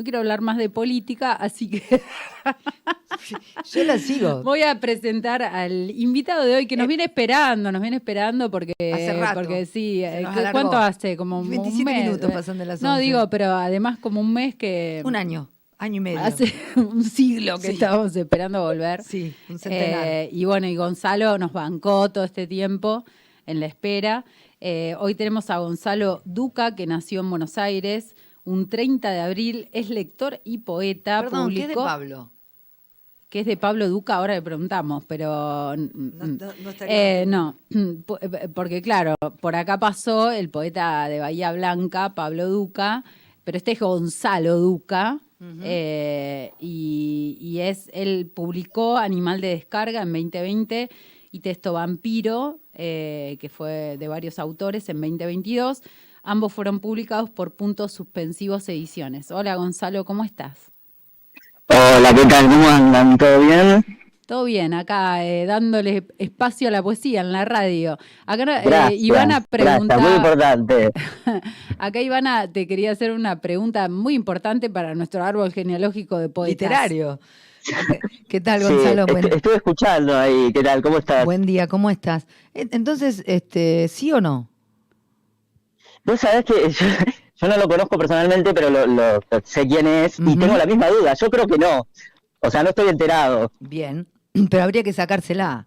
no quiero hablar más de política, así que yo la sigo. Voy a presentar al invitado de hoy que nos eh, viene esperando, nos viene esperando porque hace rato. porque sí, eh, ¿cuánto hace? Como 27 un mes. minutos pasando las 11. No digo, pero además como un mes que un año. Año y medio. Hace un siglo que estábamos esperando volver. Sí, un centenar. Eh, y bueno, y Gonzalo nos bancó todo este tiempo en la espera. Eh, hoy tenemos a Gonzalo Duca, que nació en Buenos Aires un 30 de abril, es lector y poeta. Perdón, ¿qué es de Pablo? ¿Qué es de Pablo Duca? Ahora le preguntamos, pero no, no, eh, no, porque claro, por acá pasó el poeta de Bahía Blanca, Pablo Duca, pero este es Gonzalo Duca, eh, y, es, él publicó Animal de Descarga en 2020 y Texto Vampiro, eh, que fue de varios autores en 2022. Ambos fueron publicados por Puntos Suspensivos Ediciones. Hola Gonzalo, ¿cómo estás? Hola, ¿qué tal? ¿Cómo andan? ¿Todo bien? Todo bien, acá eh, dándole espacio a la poesía en la radio. Acá eh, Ivana pregunta. muy importante. acá Ivana te quería hacer una pregunta muy importante para nuestro árbol genealógico de poetas. Literario. ¿Qué tal, Gonzalo? Sí, estuve escuchando ahí. ¿Qué tal? ¿Cómo estás? Buen día, ¿cómo estás? Entonces, este, ¿sí o no? Vos sabés que yo, no lo conozco personalmente, pero lo, sé quién es y tengo la misma duda. Yo creo que no. O sea, no estoy enterado. Bien. Pero habría que sacársela.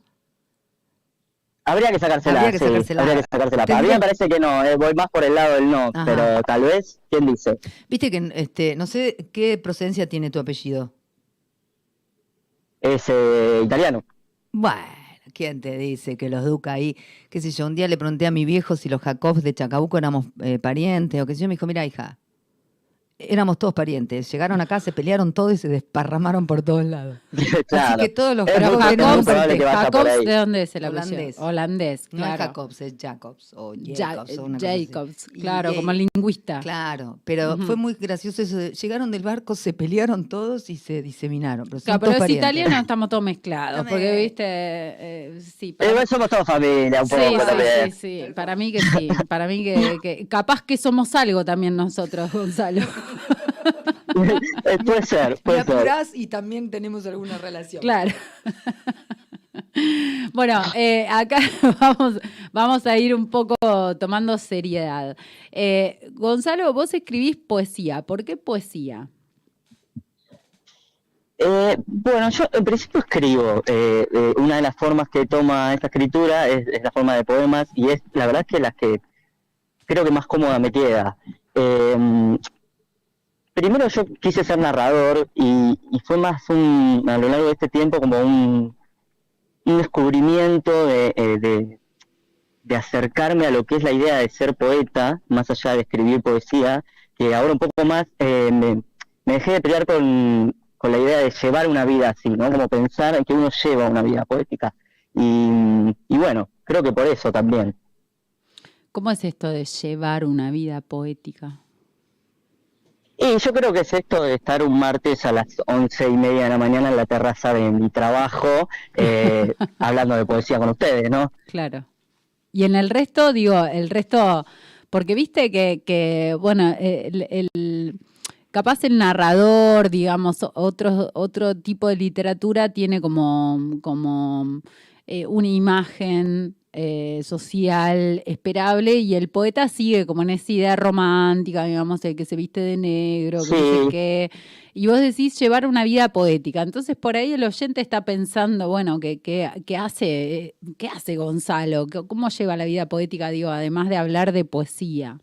Habría que sacársela, habría que sacársela. Habría que sacársela. A mí me parece que no, eh, voy más por el lado del no, pero tal vez, ¿quién dice? Viste que, este, no sé qué procedencia tiene tu apellido. Es eh, italiano. Bueno, ¿quién te dice que los Duca ahí, qué sé yo, un día le pregunté a mi viejo si los Jacobs de Chacabuco éramos eh, parientes o qué sé yo, me dijo, mira hija, éramos todos parientes. Llegaron acá, se pelearon todos y se desparramaron por todos lados. Así que todos los Jacobs, Jacobs, ¿de dónde es el holandés? Holandés, claro. No es Jacobs, es Jacobs o Jacobs. o una Jacobs, claro, como lingüista. Claro, pero fue muy gracioso eso. Llegaron del barco, se pelearon todos y se diseminaron. Pero, claro, pero los italianos estamos todos mezclados, porque viste, eh, sí. Para... somos todos familia, un poco sí, Sí, sí, sí, para mí que sí, para mí que, que capaz que somos algo también nosotros, Gonzalo. Eh, puede ser, puede ser. y también tenemos alguna relación. Claro. Bueno, eh, acá vamos, vamos a ir un poco tomando seriedad. Eh, Gonzalo, vos escribís poesía. ¿Por qué poesía? bueno, yo en principio escribo. una de las formas que toma esta escritura es, la forma de poemas y es la verdad que la que creo que más cómoda me queda primero yo quise ser narrador y, fue más un, a lo largo de este tiempo como un, descubrimiento eh, de, acercarme a lo que es la idea de ser poeta, más allá de escribir poesía, que ahora un poco más eh, me, dejé de pelear con, la idea de llevar una vida así, ¿no? Como pensar en que uno lleva una vida poética. Y, y bueno, creo que por eso también. ¿Cómo es esto de llevar una vida poética? Y yo creo que es esto de estar un martes a las once y media de la mañana en la terraza de mi trabajo, eh, hablando de poesía con ustedes, ¿no? Claro. Y en el resto, digo, el resto, porque viste que, que bueno, el, capaz el narrador, digamos, otro, otro tipo de literatura tiene como, como eh, una imagen eh, social esperable y el poeta sigue como en esa idea romántica, digamos, el que se viste de negro, que no sé qué. Y vos decís llevar una vida poética. Entonces por ahí el oyente está pensando, bueno, ¿qué, qué, hace, qué hace Gonzalo? ¿Cómo lleva la vida poética, digo, además de hablar de poesía?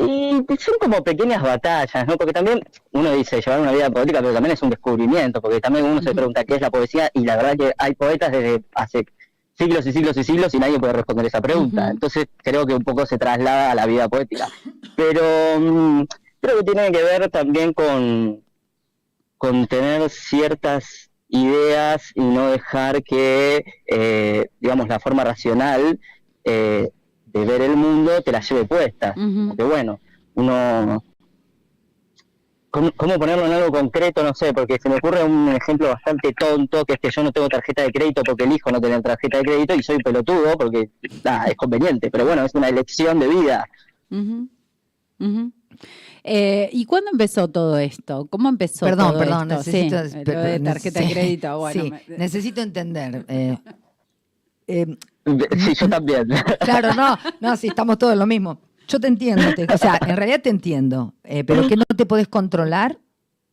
Y son como pequeñas batallas, ¿no? Porque también uno dice llevar una vida poética, pero también es un descubrimiento, porque también uno se pregunta qué es la poesía y la verdad que hay poetas desde hace siglos y siglos y siglos y nadie puede responder esa pregunta. Entonces creo que un poco se traslada a la vida poética. Pero mm, creo que tiene que ver también con, con tener ciertas ideas y no dejar que, eh, digamos, la forma racional eh, de ver el mundo te la lleve puesta. Porque bueno, uno... ¿Cómo, ponerlo en algo concreto? No sé, porque se me ocurre un ejemplo bastante tonto, que es que yo no tengo tarjeta de crédito porque elijo no tener tarjeta de crédito y soy pelotudo porque nada, es conveniente, pero bueno, es una elección de vida. Eh, ¿Y cuándo empezó todo esto? ¿Cómo empezó Perdón, todo perdón, esto? necesito, Sí, lo de tarjeta de crédito. Bueno, sí, me- necesito entender. eh, eh, Sí, yo también. claro, no, no, sí, estamos todos en lo mismo. Yo te entiendo, te- o sea, en realidad te entiendo, eh, pero que no te podés controlar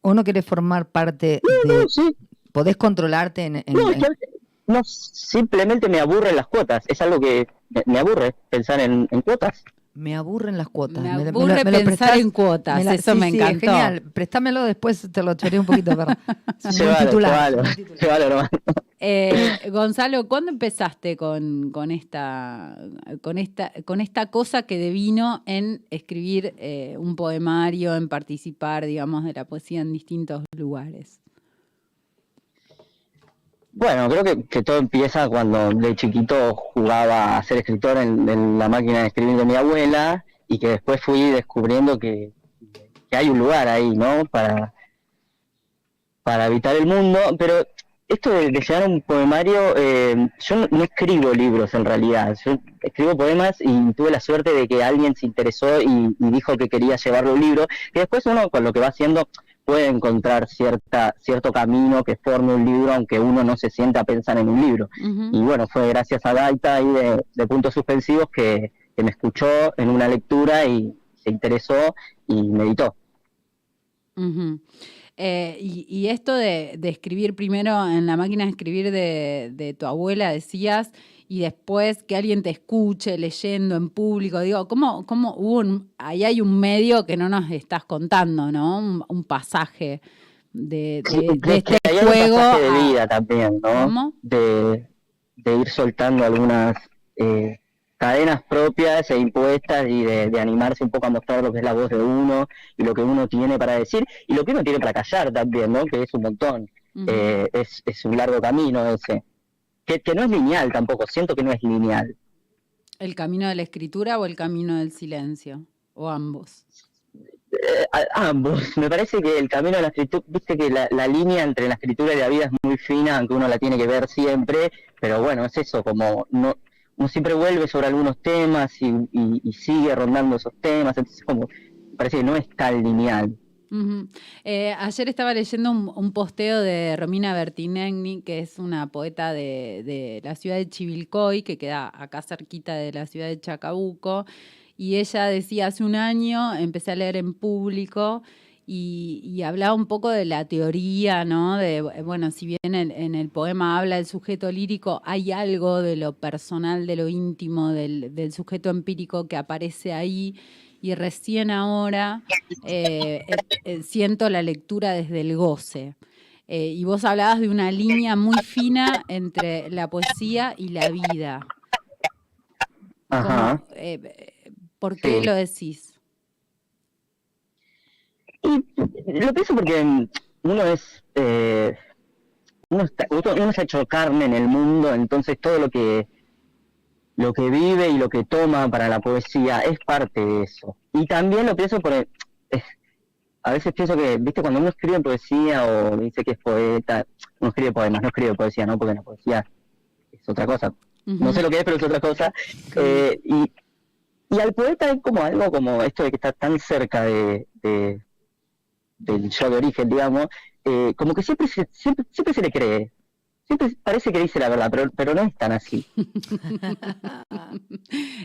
o no querés formar parte de... No, sí. ¿Podés controlarte en... en- No, en- no, simplemente me aburren las cuotas. Es algo que me, aburre pensar en, en cuotas. me aburren las cuotas. Me aburre me lo pensar prestás? en cuotas, la- eso sí, me sí, encantó. genial, préstamelo después, te lo choré un poquito, perdón. Titular, llévalo, buen titular. llévalo nomás. Eh, Gonzalo, ¿cuándo empezaste con, esta, con, esta, con esta cosa que devino en escribir eh, un poemario, en participar, digamos, de la poesía en distintos lugares? Bueno, creo que, todo empieza cuando de chiquito jugaba a ser escritor en, en la máquina de escribir de mi abuela y que después fui descubriendo que, que hay un lugar ahí, ¿no? Para, para habitar el mundo. Pero esto de, de llegar a un poemario, eh, yo no, no escribo libros en realidad. Yo escribo poemas y tuve la suerte de que alguien se interesó y, y dijo que quería llevarlo a un libro. Que después uno con lo que va haciendo puede encontrar cierta cierto camino que forme un libro, aunque uno no se sienta a pensar en un libro. Y bueno, fue gracias a Gaita ahí de, de puntos suspensivos que, que me escuchó en una lectura y se interesó y meditó. Ujú. Eh, y, y esto de, de escribir primero en la máquina de escribir de, de tu abuela, decías, y después que alguien te escuche leyendo en público, digo, ¿cómo, cómo hubo un, ahí hay un medio que no nos estás contando, ¿no? Un, un pasaje de, de- de Es que este hay un juego. pasaje de a- vida también, ¿no? ¿Cómo? De, de ir soltando algunas eh, cadenas propias e impuestas y de, de animarse un poco a mostrar lo que es la voz de uno y lo que uno tiene para decir y lo que uno tiene para callar también, ¿no? Que es un montón. Eh, es, es un largo camino ese. Que, que no es lineal tampoco, siento que no es lineal. ¿El camino de la escritura o el camino del silencio? ¿O ambos? Eh, a- ambos. Me parece que el camino de la escritura, viste que la, la línea entre la escritura y la vida es muy fina, aunque uno la tiene que ver siempre, pero bueno, es eso, como no, uno siempre vuelve sobre algunos temas y, sigue rondando esos temas, entonces como, parece que no es tan lineal. Eh, ayer estaba leyendo un, posteo de Romina Bertinegni, que es una poeta de la ciudad de Chivilcoy, que queda acá cerquita de la ciudad de Chacabuco, y ella decía, hace un año empecé a leer en público y, y hablaba un poco de la teoría, ¿no? De, bueno, si bien en, en el poema habla del sujeto lírico, hay algo de lo personal, de lo íntimo, del, del sujeto empírico que aparece ahí y recién ahora eh, eh, eh, siento la lectura desde el goce. Eh, y vos hablabas de una línea muy fina entre la poesía y la vida. Ajá. ¿Cómo, eh, eh, ¿Por qué Sí. lo decís? Y lo pienso porque mm, uno es eh, uno, está, uno se ha hecho carne en el mundo, entonces todo lo que lo que vive y lo que toma para la poesía es parte de eso. Y también lo pienso por el- es- a veces pienso que, viste, cuando uno escribe poesía o dice que es poeta, uno escribe poemas, no escribe poesía, ¿no? Porque la poesía es otra cosa. No sé lo que es, pero es otra cosa. Eh, y, y al poeta es como algo como esto de que está tan cerca de, de- del yo de origen, digamos, eh, como que siempre se, siempre, siempre se le cree. Siempre parece que dice la verdad, pero, pero no es tan así.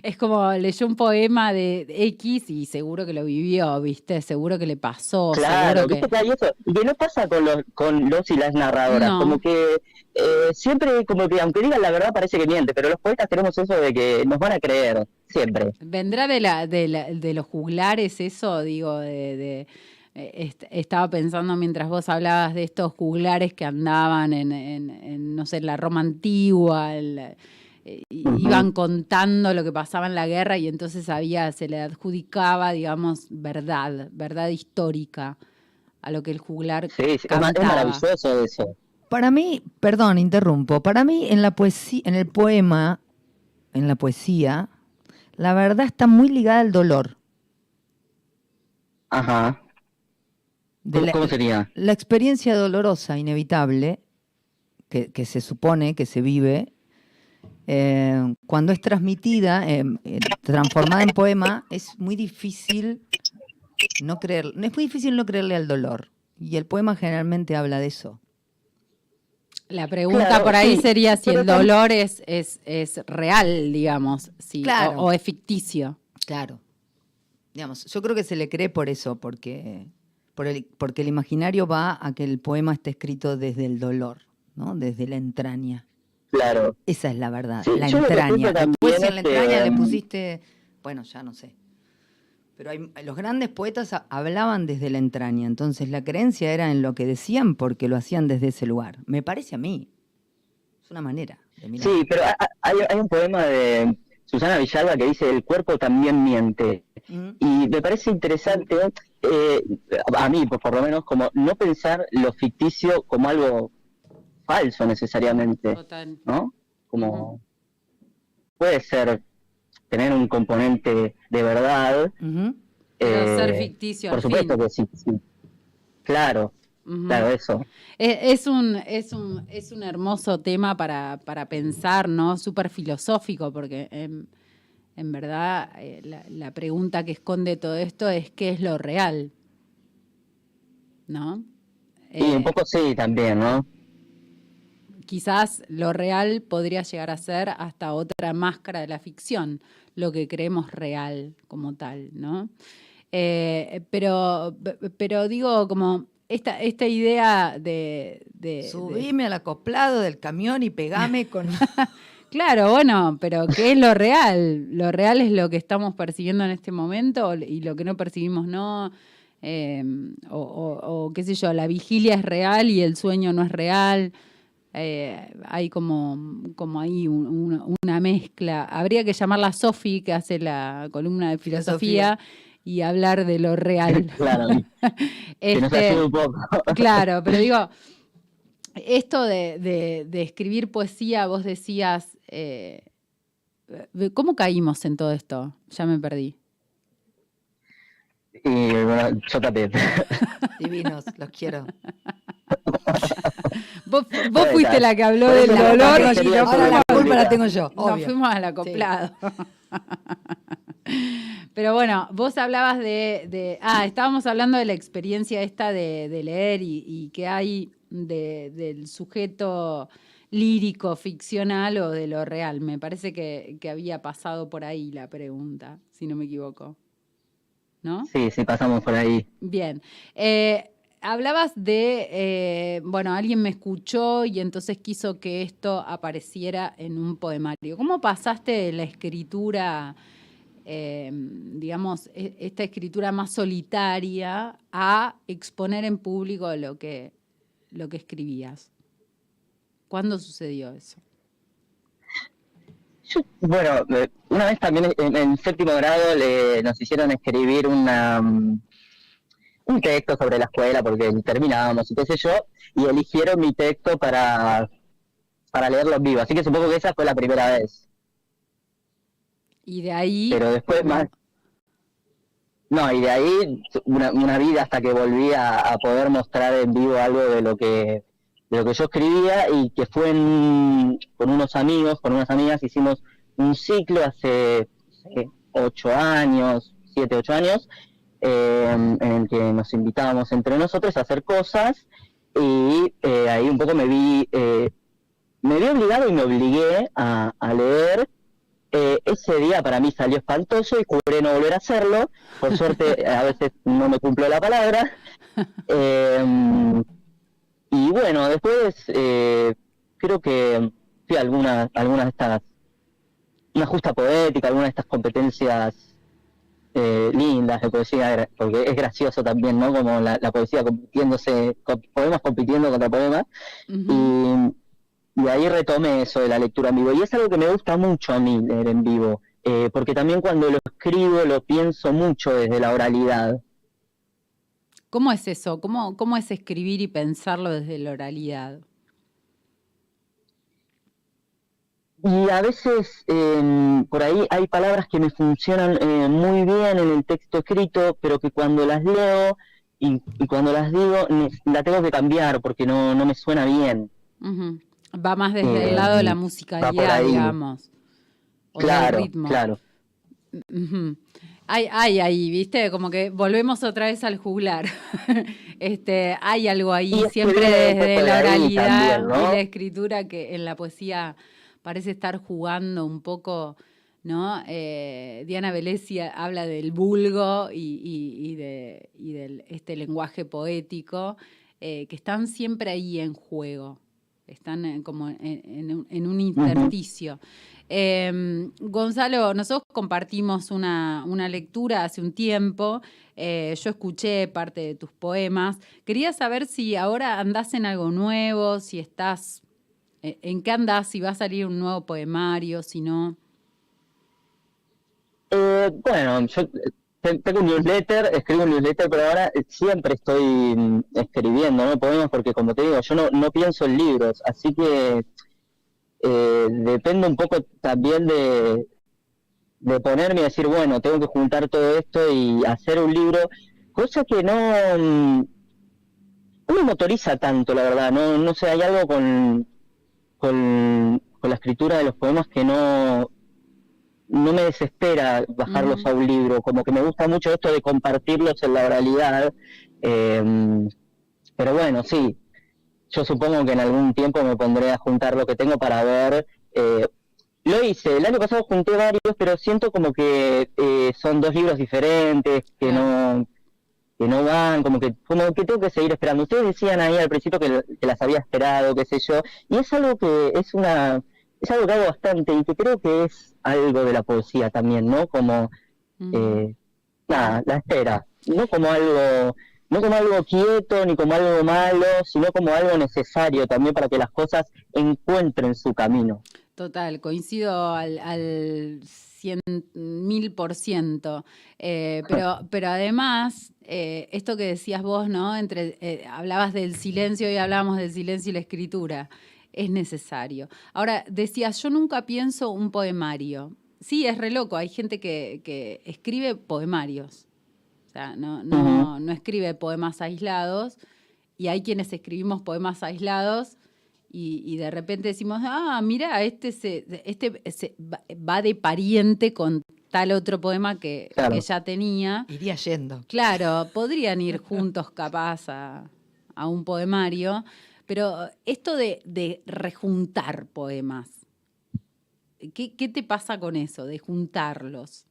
Es como leyó un poema de X y seguro que lo vivió, ¿viste? Seguro que le pasó, Claro, que... viste que hay eso. Y que no pasa con los, con los y las narradoras. No. Como que eh, siempre, como que aunque digan la verdad, parece que miente, pero los poetas tenemos eso de que nos van a creer, siempre. ¿Vendrá de, la, de, la- de los juglares eso? Digo, de, de- eh, est- estaba pensando mientras vos hablabas de estos juglares que andaban en, en- en, no sé, la Roma antigua, el- eh, iban contando lo que pasaba en la guerra y entonces había, se le adjudicaba, digamos, verdad, verdad histórica a lo que el juglar Sí, sí, es, maravilloso eso. Para mí, perdón, interrumpo. Para mí, en la poesía, en el poema, en la poesía, la verdad está muy ligada al dolor. Ajá. De ¿Cómo, la, cómo sería? la experiencia dolorosa, inevitable, que, que se supone que se vive, eh, cuando es transmitida, eh, eh, transformada en poema, es muy difícil no creer, no es muy difícil no creerle al dolor. Y el poema generalmente habla de eso. La pregunta Claro, por ahí sí, sería si el dolor es, es, es real, digamos, si, Claro. o, o es ficticio. Claro. Digamos, yo creo que se le cree por eso, porque, por el, porque el imaginario va a que el poema esté escrito desde el dolor, ¿no? Desde la entraña. Claro. Esa es la verdad, Sí, la entraña. Después si en la es que, entraña le mm, pusiste, bueno, ya no sé. Pero hay, los grandes poetas ha- hablaban desde la entraña, entonces la creencia era en lo que decían porque lo hacían desde ese lugar. Me parece a mí. Es una manera de mirar. Sí, pero ha- ha- hay, hay un poema de Susana Villalba que dice el cuerpo también miente. Mm, Y me parece interesante, eh, a mí por, por lo menos, como no pensar lo ficticio como algo falso necesariamente, Total. ¿no? Como puede ser tener un componente de verdad. eh, ser ficticio Por supuesto fin. que sí, sí. Claro, claro, eso. Es, es un, es, un, es un hermoso tema para, para pensar, ¿no? Súper filosófico, porque en, en verdad eh, la, la pregunta que esconde todo esto es qué es lo real, ¿no? Y Eh, un poco sí también, ¿no? quizás lo real podría llegar a ser hasta otra máscara de la ficción, lo que creemos real como tal, ¿no? Eh, pero, pero digo, como esta, esta idea de... de- de- Subime al acoplado del camión y pegame con... Claro, bueno, pero ¿qué es lo real? Lo real es lo que estamos percibiendo en este momento y lo que no percibimos no. Eh, o, o- o, qué sé yo, la vigilia es real y el sueño no es real. Eh, hay como, como ahí un- un- una mezcla. Habría que llamarla a Sofi, que hace la columna de filosofía, y hablar de lo real. Claro, que nos Este, ayude un poco. Claro, pero digo, esto de, de- de escribir poesía, vos decías, eh, ¿cómo caímos en todo esto? Ya me perdí. Y bueno, yo también. Divinos, los quiero. Vos, fuiste la que habló del dolor y la Ahora culpa la tengo yo, nos fuimos al acoplado. Pero bueno, vos hablabas de, de- Ah, estábamos hablando de la experiencia esta de, de leer y, y que hay de- del sujeto lírico, ficcional o de lo real. Me parece que, que había pasado por ahí la pregunta, si no me equivoco. ¿No? Sí, sí, pasamos por ahí. Bien. Eh, hablabas de, eh, bueno, alguien me escuchó y entonces quiso que esto apareciera en un poemario. ¿Cómo pasaste de la escritura, eh, digamos, e- esta escritura más solitaria a exponer en público lo que, lo que escribías? ¿Cuándo sucedió eso? Yo, bueno, eh, una vez también en, en séptimo grado le, nos hicieron escribir una, mm, un texto sobre la escuela porque terminábamos y qué sé yo, y eligieron mi texto para, para leerlo en vivo. Así que supongo que esa fue la primera vez. Y de ahí... Pero después más... No, y de ahí una, una vida hasta que volví a, poder mostrar en vivo algo de lo que de lo que yo escribía y que fue en- con unos amigos, con unas amigas, hicimos un ciclo hace ocho años, siete, ocho años, eh, en el que nos invitábamos entre nosotros a hacer cosas y eh, ahí un poco me vi, eh, me vi obligado y me obligué a leer. Eh, ese día para mí salió espantoso y juré no volver a hacerlo. Por suerte a veces no me cumplo la palabra. Eh, y bueno, después eh, creo que fui a algunas, algunas de estas, una justa poética, algunas de estas competencias eh, lindas de poesía, porque es gracioso también, ¿no? Como la, la poesía compitiéndose, co- poemas compitiendo contra poemas. Y, y ahí retomé eso de la lectura en vivo. Y es algo que me gusta mucho a mí leer en vivo, eh, porque también cuando lo escribo lo pienso mucho desde la oralidad. ¿Cómo es eso? ¿Cómo, ¿Cómo es escribir y pensarlo desde la oralidad? Y a veces eh, por ahí hay palabras que me funcionan eh, muy bien en el texto escrito, pero que cuando las leo y, y cuando las digo, la tengo que cambiar porque no, no me suena bien. Ujú. Va más desde el Eh, lado de la musicalidad, ahí. digamos. o del Claro, ritmo. claro. Hay, hay ahí, ¿viste? Como que volvemos otra vez al juglar. este, hay algo ahí, Y siempre desde la oralidad también, y la escritura que en la poesía parece estar jugando un poco, ¿no? Eh, Diana Velesi habla del vulgo y, y- y de, y del este lenguaje poético, eh, que están siempre ahí en juego. Están eh, como en, en un- en un intersticio. Eh, Gonzalo, nosotros compartimos una, una lectura hace un tiempo. eh, yo escuché parte de tus poemas. Quería saber si ahora andás en algo nuevo, si estás. eh, ¿En qué andás? Si va a salir un nuevo poemario, si no. Bueno, yo tengo un newsletter, escribo un newsletter, pero ahora eh, siempre estoy mm, escribiendo, ¿no? Poemas, porque como te digo, yo no, no pienso en libros, así que eh, depende un poco también de, de ponerme y decir, bueno, tengo que juntar todo esto y hacer un libro, cosa que no, mm, no me motoriza tanto, la verdad, no, no sé, hay algo con, con, con la escritura de los poemas que no, no me desespera bajarlos Ujú. a un libro, como que me gusta mucho esto de compartirlos en la oralidad, eh, pero bueno, sí, yo supongo que en algún tiempo me pondré a juntar lo que tengo para ver. eh, lo hice, el año pasado junté varios, pero siento como que eh, son dos libros diferentes, que no que no van, como que como que tengo que seguir esperando. Ustedes decían ahí al principio que, que las había esperado, qué sé yo, y es algo que es una es algo que hago bastante y que creo que es algo de la poesía también, ¿no? Como Mm. eh, nada, la espera, no como algo, no como algo quieto ni como algo malo, sino como algo necesario también para que las cosas encuentren su camino. Total, coincido al, al cien mil por ciento. Eh, pero, pero además, eh, esto que decías vos, ¿no? Entre, eh, hablabas del silencio y hablábamos del silencio y la escritura. Es necesario. Ahora, decías, yo nunca pienso un poemario. Sí, es re loco. Hay gente que, que escribe poemarios. O sea, no, no, no escribe poemas aislados. Y hay quienes escribimos poemas aislados y, y de repente decimos, ah, mira, este, se, este se va- va de pariente con tal otro poema que, Claro. que ya tenía. Iría yendo. Claro, podrían ir juntos capaz a, a un poemario, pero esto de, de rejuntar poemas, ¿qué, qué te pasa con eso, de juntarlos?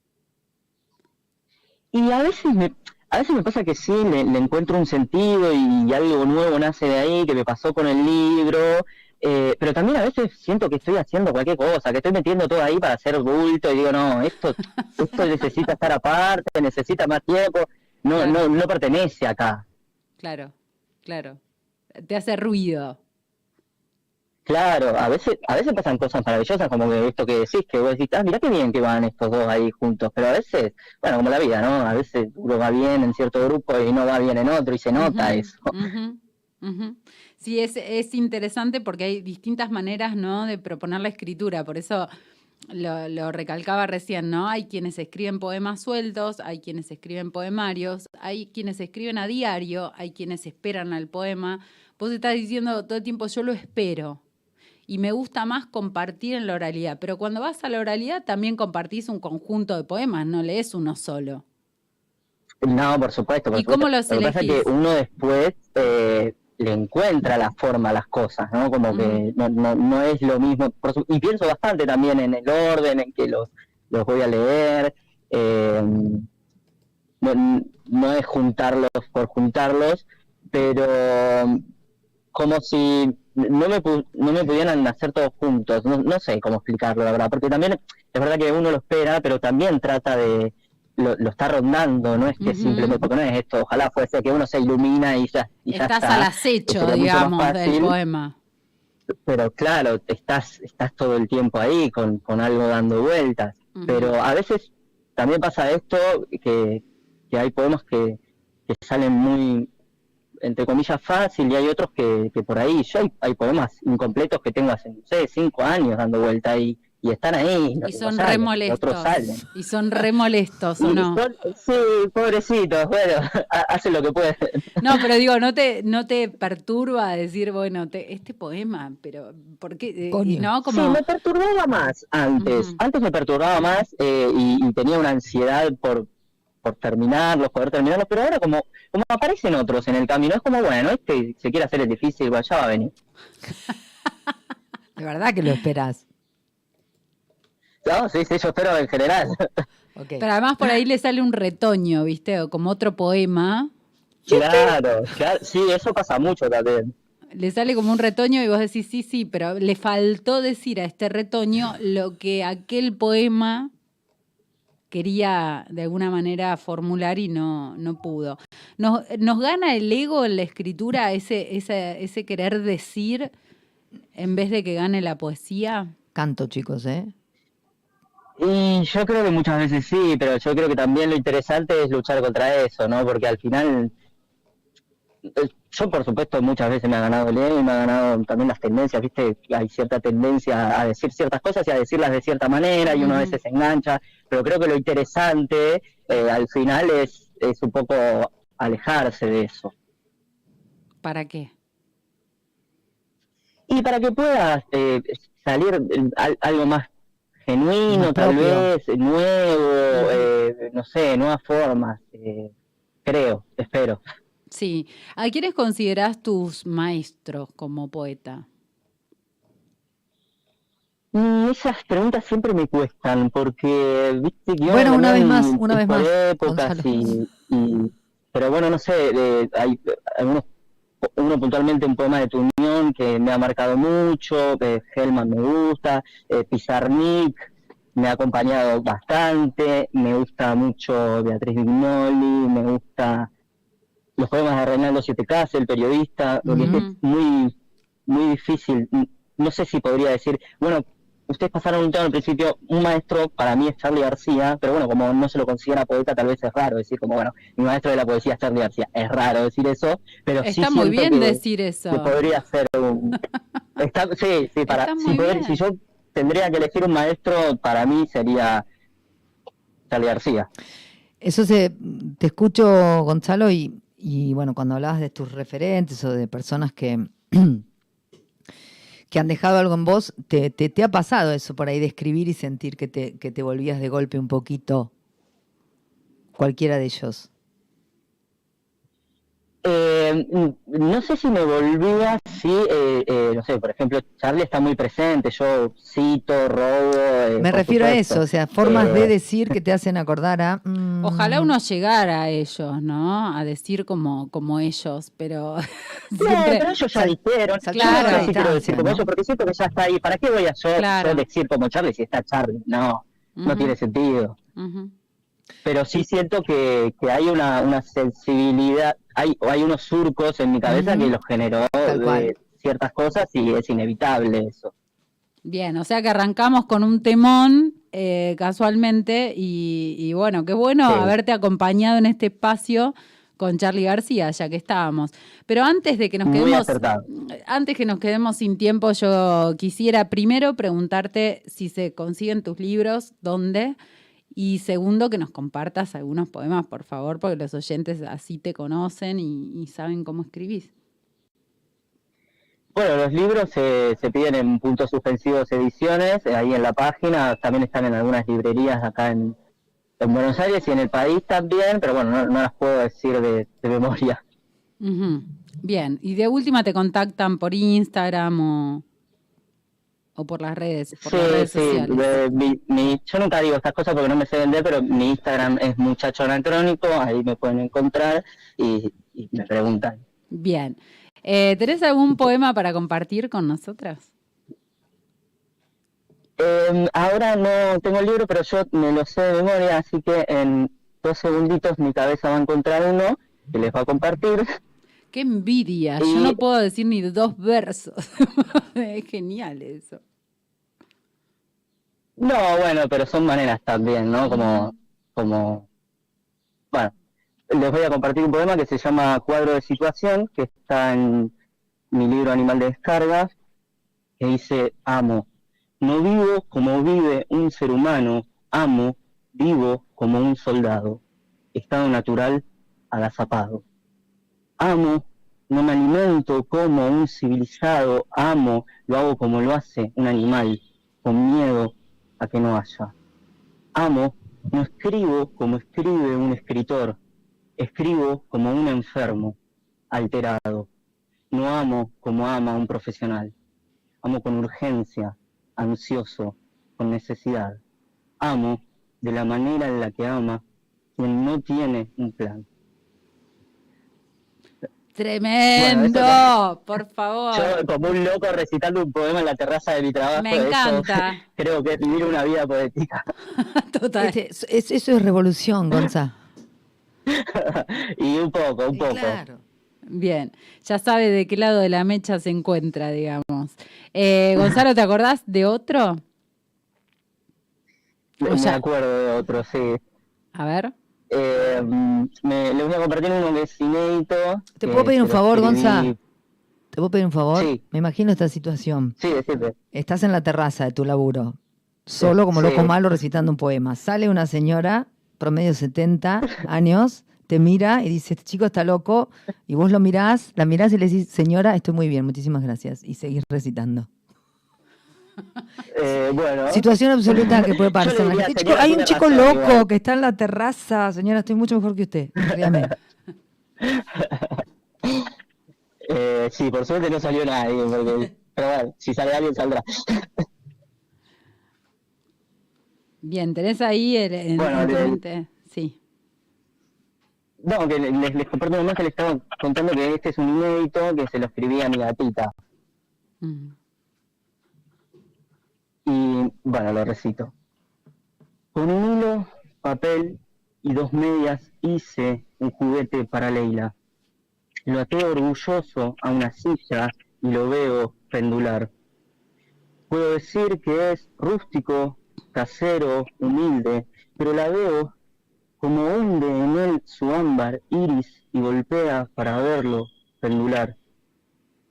Y a veces me, a veces me pasa que sí, le, le encuentro un sentido y algo nuevo nace de ahí, que me pasó con el libro, eh, pero también a veces siento que estoy haciendo cualquier cosa, que estoy metiendo todo ahí para hacer bulto y digo, no, esto, esto necesita estar aparte, necesita más tiempo, no, Claro. no, no pertenece acá. Claro, claro. Te hace ruido. Claro, a veces, a veces pasan cosas maravillosas como que esto que decís, que vos decís, ah, mirá qué bien que van estos dos ahí juntos, pero a veces, bueno, como la vida, ¿no? A veces uno va bien en cierto grupo y no va bien en otro y se nota eso. Sí, es, es interesante porque hay distintas maneras, ¿no? de proponer la escritura. Por eso lo, lo recalcaba recién, ¿no? Hay quienes escriben poemas sueltos, hay quienes escriben poemarios, hay quienes escriben a diario, hay quienes esperan al poema. Vos estás diciendo todo el tiempo, yo lo espero. Y me gusta más compartir en la oralidad. Pero cuando vas a la oralidad también compartís un conjunto de poemas, no lees uno solo. No, por supuesto. Por ¿Y cómo los Lo que pasa es que uno después eh, le encuentra la forma a las cosas, ¿no? Como que no, no, no es lo mismo. Su- y pienso bastante también en el orden en que los, los voy a leer. eh, no, no es juntarlos por juntarlos, pero como si no me, no me pudieran hacer todos juntos. No, no sé cómo explicarlo, la verdad. Porque también es verdad que uno lo espera, pero también trata de. Lo, lo está rondando, no es que Ujú. simplemente, porque no es esto, ojalá fuese que uno se ilumina y ya, y ya Estás está. al acecho, digamos, del poema. Pero claro, estás, estás todo el tiempo ahí con, con algo dando vueltas. Pero a veces también pasa esto, que, que hay poemas que, que salen muy, entre comillas, fácil y hay otros que, que por ahí, yo hay, hay poemas incompletos que tengo hace, no sé, cinco años dando vuelta y, y están ahí. Y son salen, re molestos. Otros salen. Y son re molestos, ¿o no? son- sí, pobrecitos, bueno, ha- hacen lo que pueden. No, pero digo, ¿no te, no te perturba decir, bueno, te- este poema, pero ¿por qué? Eh, Coño. ¿No? Como, Sí, me perturbaba más antes. Ujú. Antes me perturbaba más eh, y, y tenía una ansiedad por, por terminarlos, poder terminarlos, pero ahora como, como aparecen otros en el camino, es como, bueno, este se quiere hacer el difícil, ya va a venir. De verdad que lo esperás. No, sí, sí, yo espero en general. Pero además por ahí le sale un retoño, ¿viste? O como otro poema. Claro, claro, sí, eso pasa mucho también. Le sale como un retoño y vos decís, sí, sí, pero le faltó decir a este retoño lo que aquel poema quería de alguna manera formular y no, no pudo. Nos, nos gana el ego en la escritura, ese, ese, ese querer decir, en vez de que gane la poesía. Canto, chicos, ¿eh? Y yo creo que muchas veces sí, pero yo creo que también lo interesante es luchar contra eso, ¿no? Porque al final, yo por supuesto muchas veces me ha ganado el ego y me ha ganado también las tendencias, ¿viste? Hay cierta tendencia a decir ciertas cosas y a decirlas de cierta manera y uno a veces se engancha, pero creo que lo interesante eh, al final es, es un poco alejarse de eso. ¿Para qué? Y para que puedas eh, salir algo más genuino, tal vez, nuevo, eh, no sé, nuevas formas, eh, creo, espero. Sí. ¿A quiénes consideras tus maestros como poeta? Mm, esas preguntas siempre me cuestan porque, viste, que Bueno, una vez más, una vez más. pero bueno, no sé, hay algunos uno puntualmente un poema de tu unión que me ha marcado mucho, eh, Hellman me gusta, eh, Pizarnik me ha acompañado bastante, me gusta mucho Beatriz Vignoli, me gusta los poemas de Reinaldo Siete el periodista, porque es muy, muy difícil, no sé si podría decir, bueno, ustedes pasaron un tema al principio, un maestro para mí es Charlie García, pero bueno, como no se lo considera poeta, tal vez es raro decir como, bueno, mi maestro de la poesía es Charlie García. Es raro decir eso, pero Está muy bien decir eso. podría ser un... sí, sí, para, si, yo tendría que elegir un maestro, para mí sería Charlie García. Eso se, te escucho, Gonzalo, y, y bueno, cuando hablabas de tus referentes o de personas que que han dejado algo en vos, ¿te, te, ha pasado eso por ahí de escribir y sentir que te, que te volvías de golpe un poquito cualquiera de ellos? Eh, no sé si me volvía, sí, eh, eh, no sé, por ejemplo, Charlie está muy presente, yo cito, robo. me refiero a eso, o sea, formas de decir que te hacen acordar a. Mm, Ojalá uno llegara a ellos, ¿no? A decir como, como ellos, pero. No, pero ellos ya dijeron, claro, sí quiero decir como ellos, porque siento que ya está ahí. ¿Para qué voy a yo, decir como Charlie si está Charlie? No, no tiene sentido pero sí siento que, que hay una, una, sensibilidad, hay, hay unos surcos en mi cabeza que los generó de ciertas cosas y es inevitable eso. Bien, o sea que arrancamos con un temón eh, casualmente y, bueno, qué bueno haberte acompañado en este espacio con Charlie García, ya que estábamos. Pero antes de que nos quedemos antes que nos quedemos sin tiempo, yo quisiera primero preguntarte si se consiguen tus libros, dónde y segundo, que nos compartas algunos poemas, por favor, porque los oyentes así te conocen y, saben cómo escribís. Bueno, los libros se, piden en puntos suspensivos ediciones, eh, ahí en la página, también están en algunas librerías acá en, Buenos Aires y en el país también, pero bueno, no, las puedo decir de, memoria. Bien, y de última te contactan por Instagram o o por las redes, por las redes sociales. yo nunca digo estas cosas porque no me sé vender, pero mi Instagram es muchacho anacrónico, ahí me pueden encontrar y, me preguntan. Bien. Eh, ¿Tenés algún poema para compartir con nosotras? Em, ahora no tengo el libro, pero yo me lo sé de memoria, así que en dos segunditos mi cabeza va a encontrar uno que les va a compartir. ¡Qué envidia! Yo no puedo decir ni dos versos. es genial eso. No, bueno, pero son maneras también, ¿no? Como, como, bueno, les voy a compartir un poema que se llama Cuadro de Situación, que está en mi libro Animal de Descarga, que dice, amo, no vivo como vive un ser humano, amo, vivo como un soldado, estado natural agazapado. Amo, no me alimento como un civilizado, amo, lo hago como lo hace un animal, con miedo, a que no haya. Amo, No escribo como escribe un escritor, escribo como un enfermo, alterado. No amo como ama un profesional. Amo con urgencia, ansioso, con necesidad. Amo de la manera en la que ama quien no tiene un plan. Tremendo, Bueno, por favor. Yo como un loco recitando un poema en la terraza de mi trabajo. Me eso encanta. creo que es vivir una vida poética. Total. Este, es- es- eso es revolución, Gonza. y un poco, un poco. Claro. Bien, ya sabe de qué lado de la mecha se encuentra, digamos. Eh, Gonzalo, ¿te acordás de otro? O sea- me acuerdo de otro, sí. A ver. Eh, me, les voy a compartir uno que es inédito. ¿Te puedo pedir un favor, Gonza? ¿Te puedo pedir un favor? Sí. Me imagino esta situación. Sí, decirte. Estás en la terraza de tu laburo, solo como Sí. loco malo recitando un poema. Sale una señora, promedio 70 años, te mira y dice, este chico está loco, y vos lo mirás, la mirás y le decís, señora, estoy muy bien, muchísimas gracias, y seguís recitando. Eh, bueno. Situación absoluta que puede pasar. Diría, Este chico- hay un chico razón, loco igual. que está en la terraza, señora, estoy mucho mejor que usted. Eh, sí, por suerte no salió nadie, porque, pero bueno, si sale alguien saldrá. Bien, tenés ahí el, en- Bueno, le-? Sí. No, que le- les, les comparto nomás que les estaba contando que este es un inédito que se lo escribí a mi gatita. Mm. Y bueno, lo recito. Con un hilo, papel y dos medias hice un juguete para Leila. Lo até orgulloso a una silla y lo veo pendular. Puedo decir que es rústico, casero, humilde, pero la veo como hunde en él su ámbar iris y golpea para verlo pendular.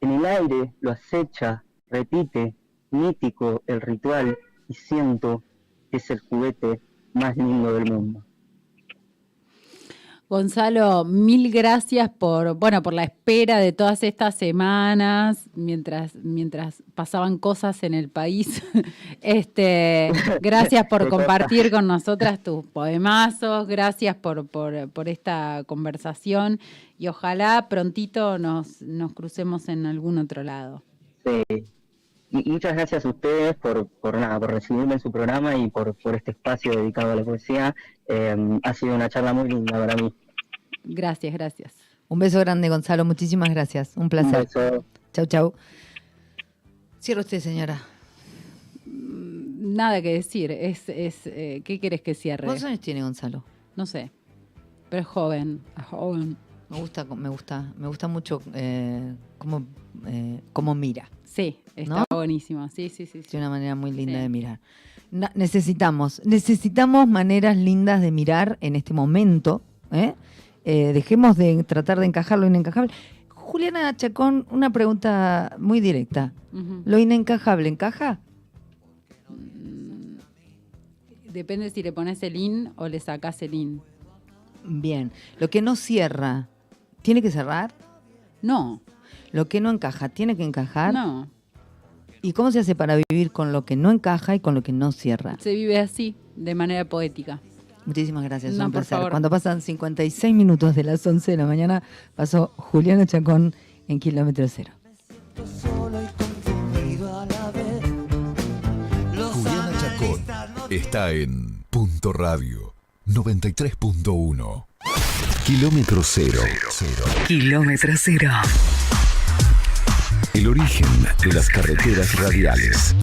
En el aire lo acecha, repite, mítico el ritual y siento que es el juguete más lindo del mundo. Gonzalo, mil gracias por, bueno, por la espera de todas estas semanas, mientras, mientras pasaban cosas en el país. Este, gracias por compartir con nosotras tus poemazos, gracias por, por, por esta conversación y ojalá prontito nos, nos crucemos en algún otro lado. Sí. Muchas gracias a ustedes por, por nada, por recibirme en su programa y por, por este espacio dedicado a la poesía. Eh, ha sido una charla muy linda para mí. Gracias, gracias. Un beso grande, Gonzalo, muchísimas gracias, un Un placer. beso. Chau, chau. Cierra usted, señora. Nada que decir, es, es eh, ¿qué quieres que cierre? ¿Cuántos años tiene Gonzalo? No sé, pero es joven, es joven. Me gusta, me gusta, me gusta mucho eh, cómo, eh, cómo mira. Sí, está ¿No? buenísimo. Sí, sí, sí. sí. Tiene una manera muy linda Sí. de mirar. Necesitamos, necesitamos maneras lindas de mirar en este momento. ¿eh? Eh, dejemos de tratar de encajar lo inencajable. Juliana Chacón, una pregunta muy directa. ¿Lo inencajable encaja? Depende si le pones el in o le sacas el in. Bien. Lo que no cierra, ¿tiene que cerrar? No, Lo que no encaja, ¿tiene que encajar? no. ¿Y cómo se hace para vivir con lo que no encaja y con lo que no cierra? Se vive así, de manera poética. Muchísimas gracias, No, un por placer. favor. Cuando pasan 56 minutos de las 11 de la mañana, pasó Juliana Chacón en Kilómetro Cero. solo y confundido a la vez. Los Juliana Chacón está en Punto Radio 93.1. Kilómetro cero. Kilómetro cero. El origen de las carreteras radiales.